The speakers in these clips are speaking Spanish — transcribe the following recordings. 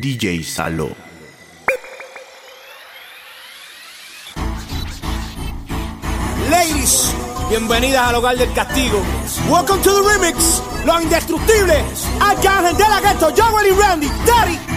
DJ Salo. Ladies, bienvenidas al hogar del castigo. Welcome to the remix. Los indestructibles. Arcángel de la Ghetto, Joel y Randy, Daddy.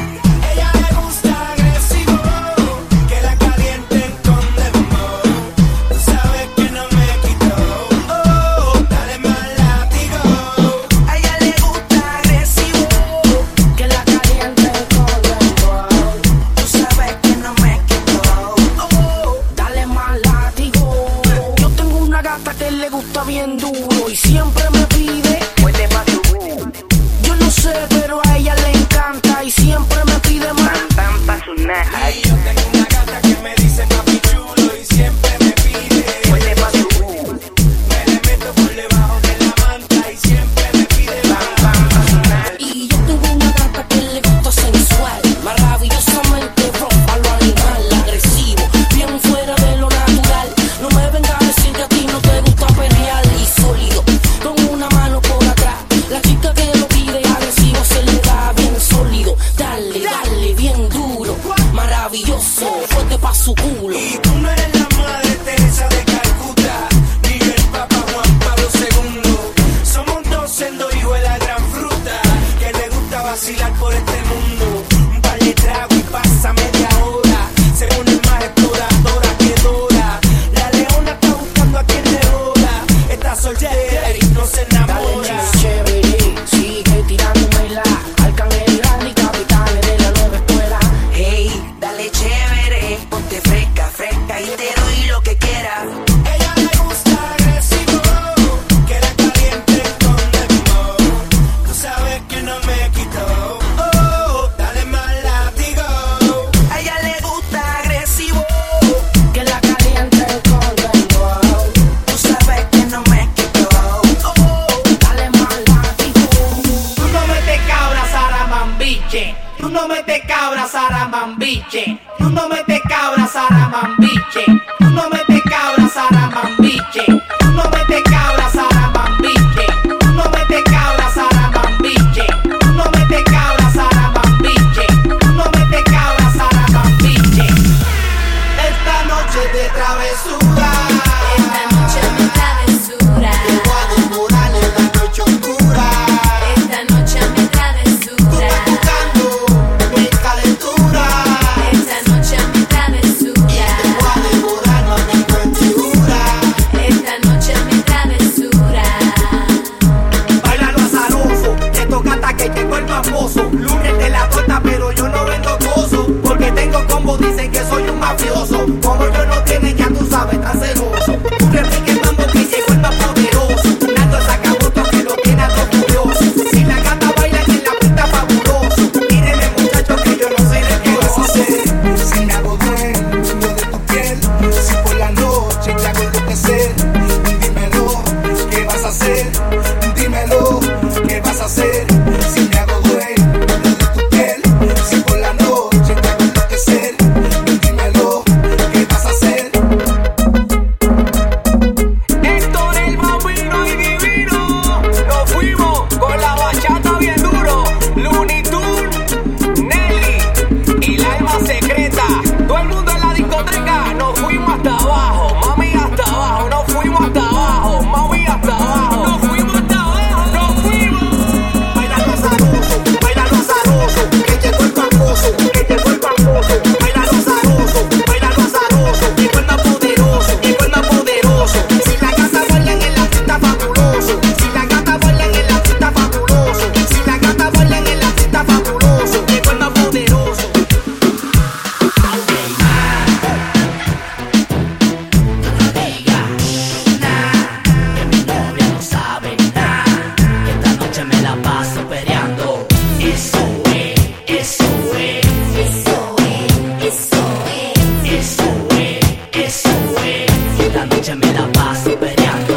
But down.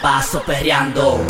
Paso perreando.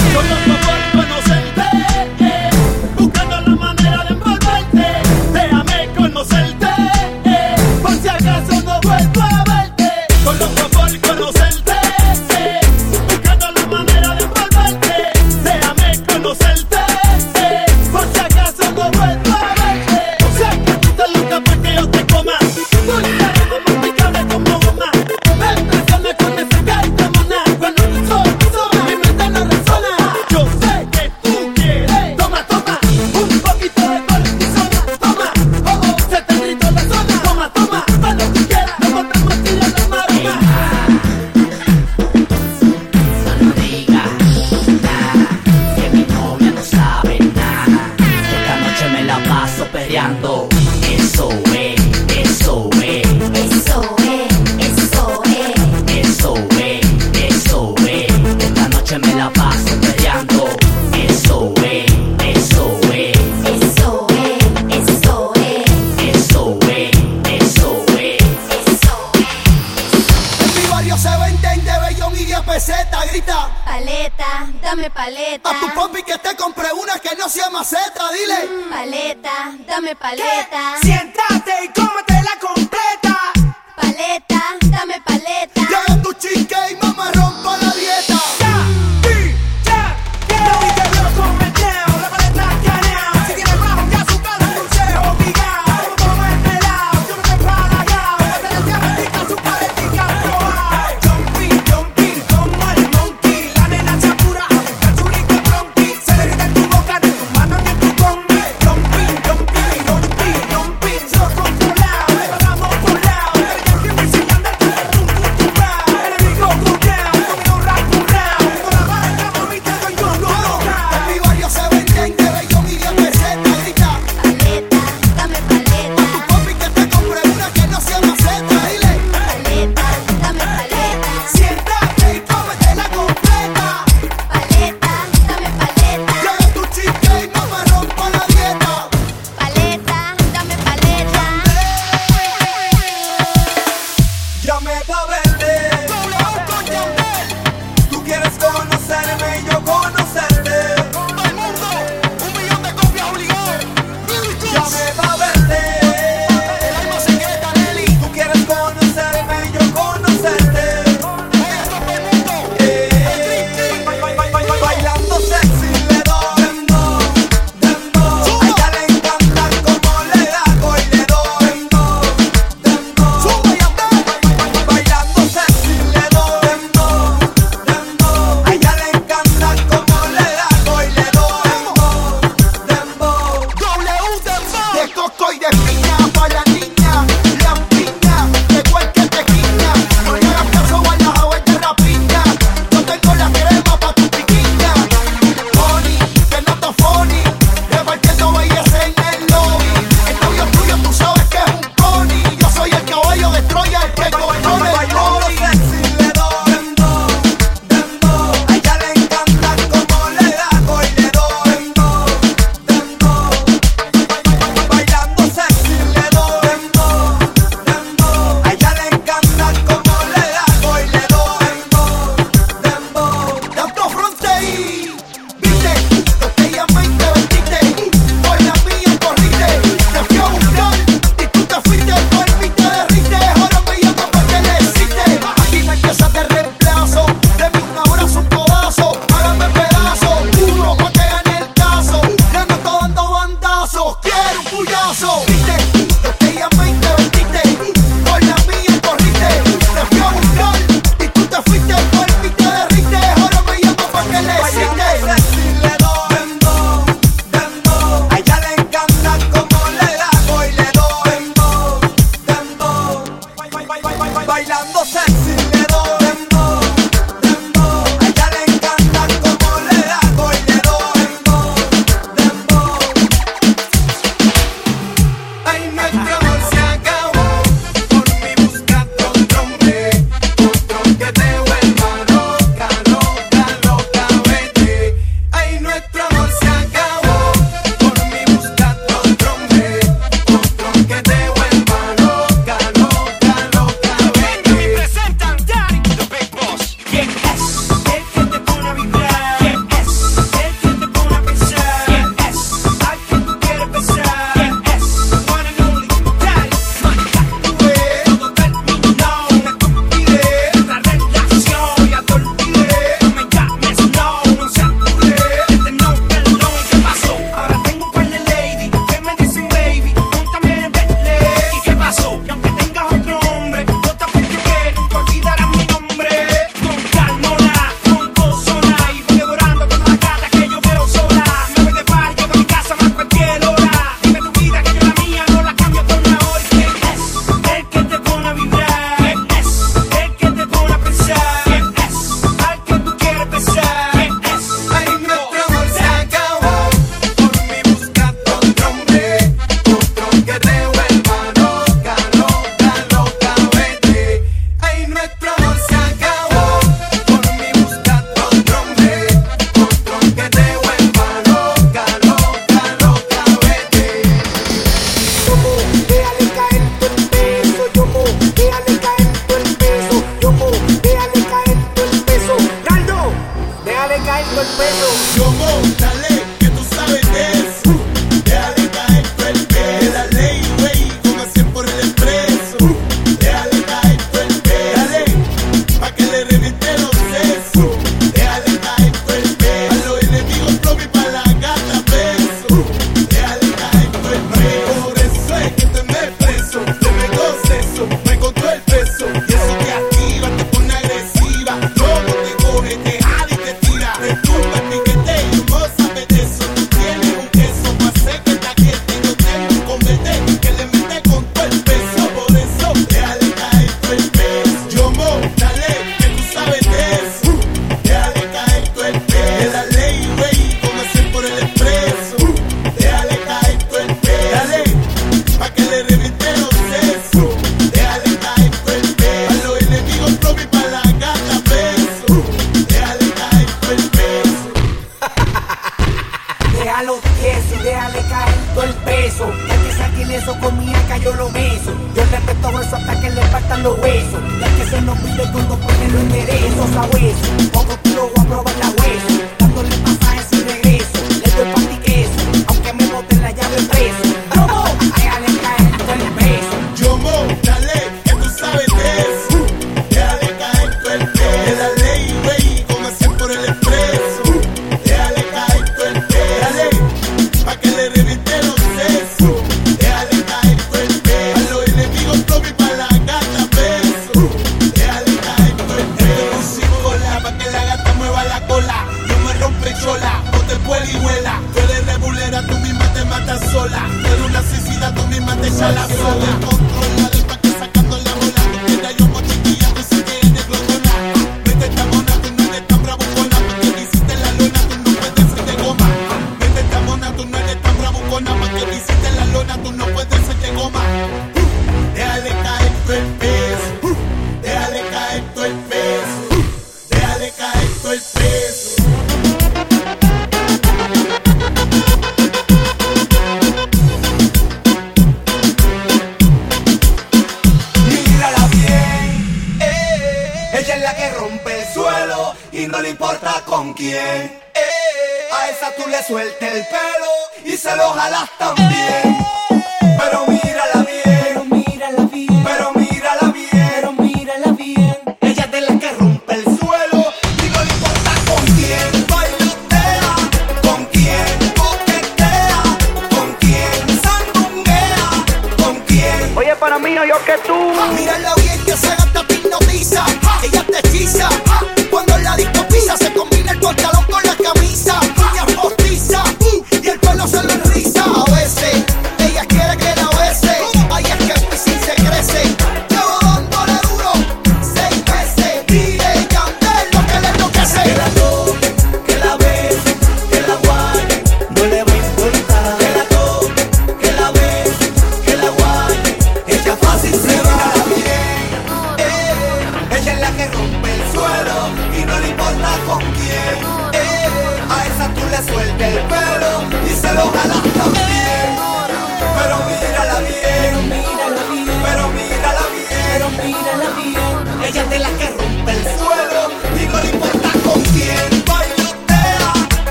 Michael Pedro. Pues, Yo, dale. a la zona. camino yo que. Mírala bien que esa gata te hipnotiza, ella te hechiza. Cuando la disco pisa se combina el pantalón con la camisa, uñas postiza mm, y el pelo se lo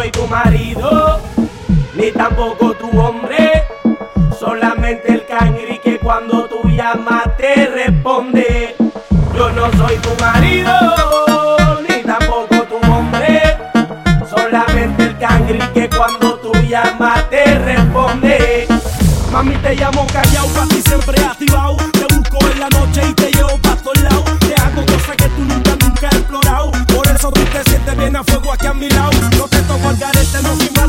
No soy tu marido, ni tampoco tu hombre. Solamente el cangri que cuando tú llamas te responde. Yo no soy tu marido, ni tampoco tu hombre. Solamente el cangri que cuando tú llamas te responde. Mami, te llamo callao, pa' ti siempre activado. Te busco en la noche y te llevo pa' todos lados. Te hago cosas que tú nunca, nunca has explorado. Por eso tú te sientes bien a fuego aquí a mi lado. no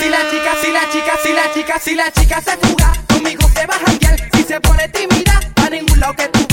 Si la chica, si la chica, si la chica, si la chica se fuga, conmigo se va a janguear. Si se pone tímida, a ningún lado que tú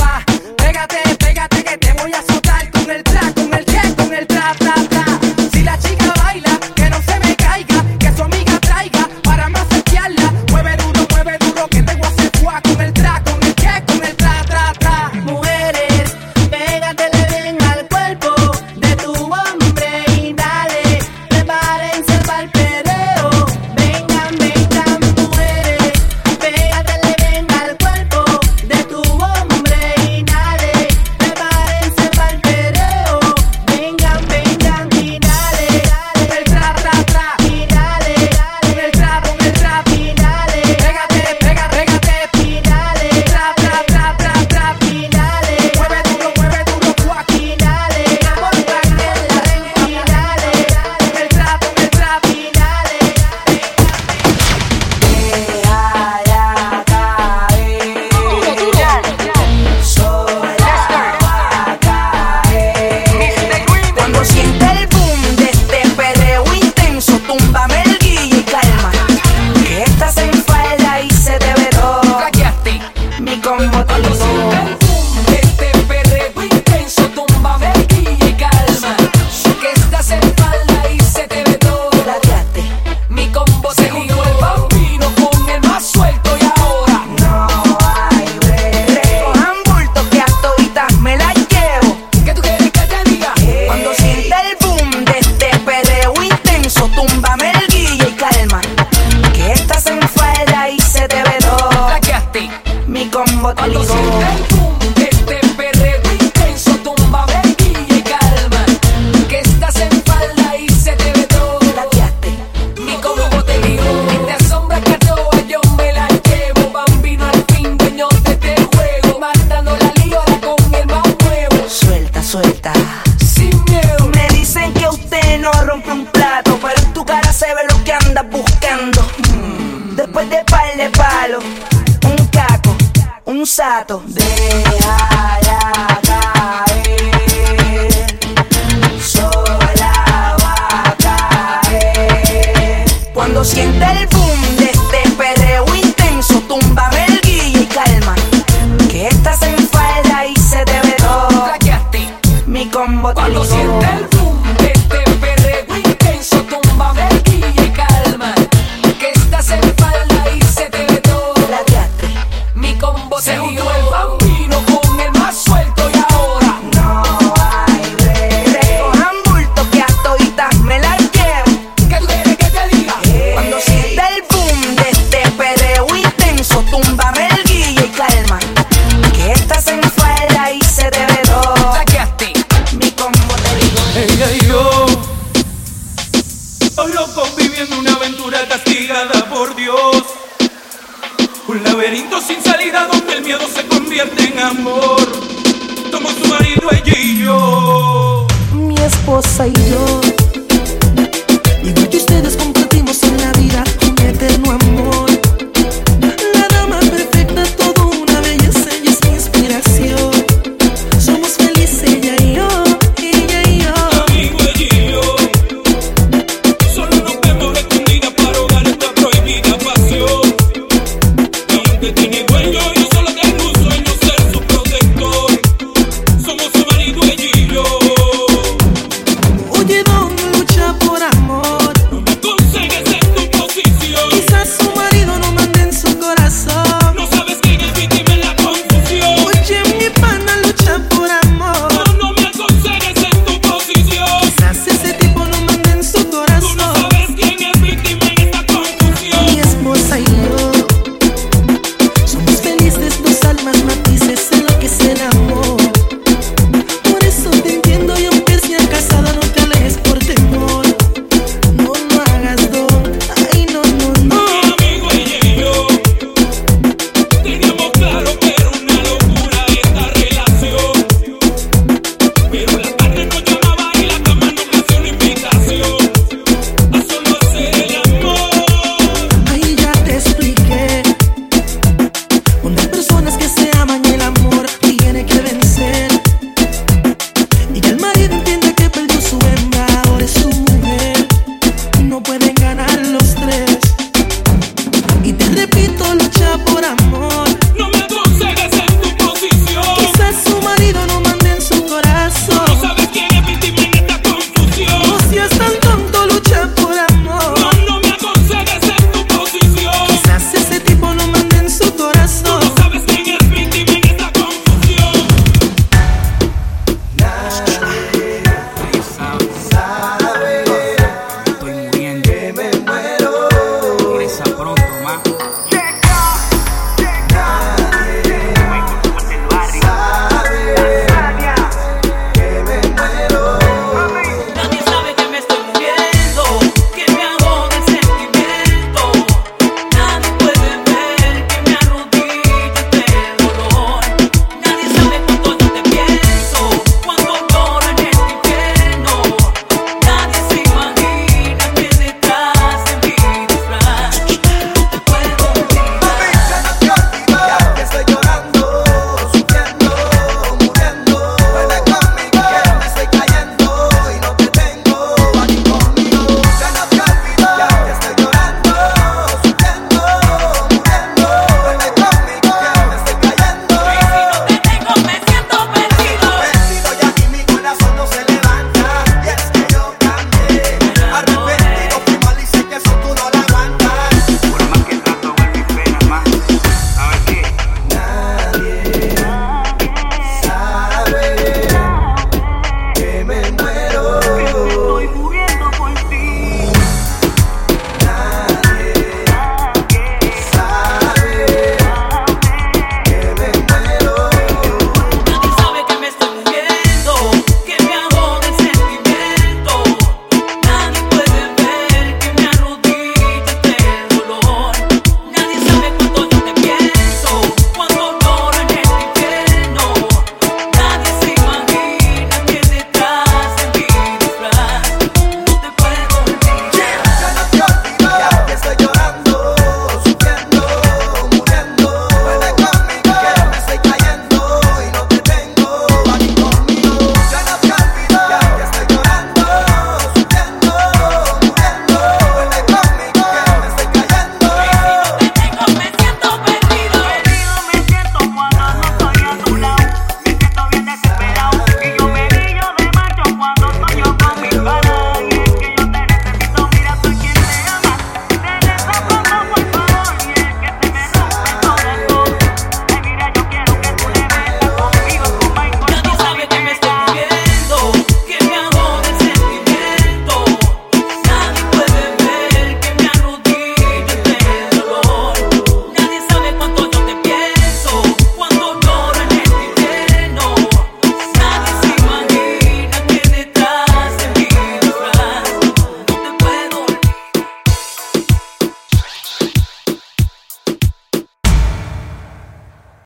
datos.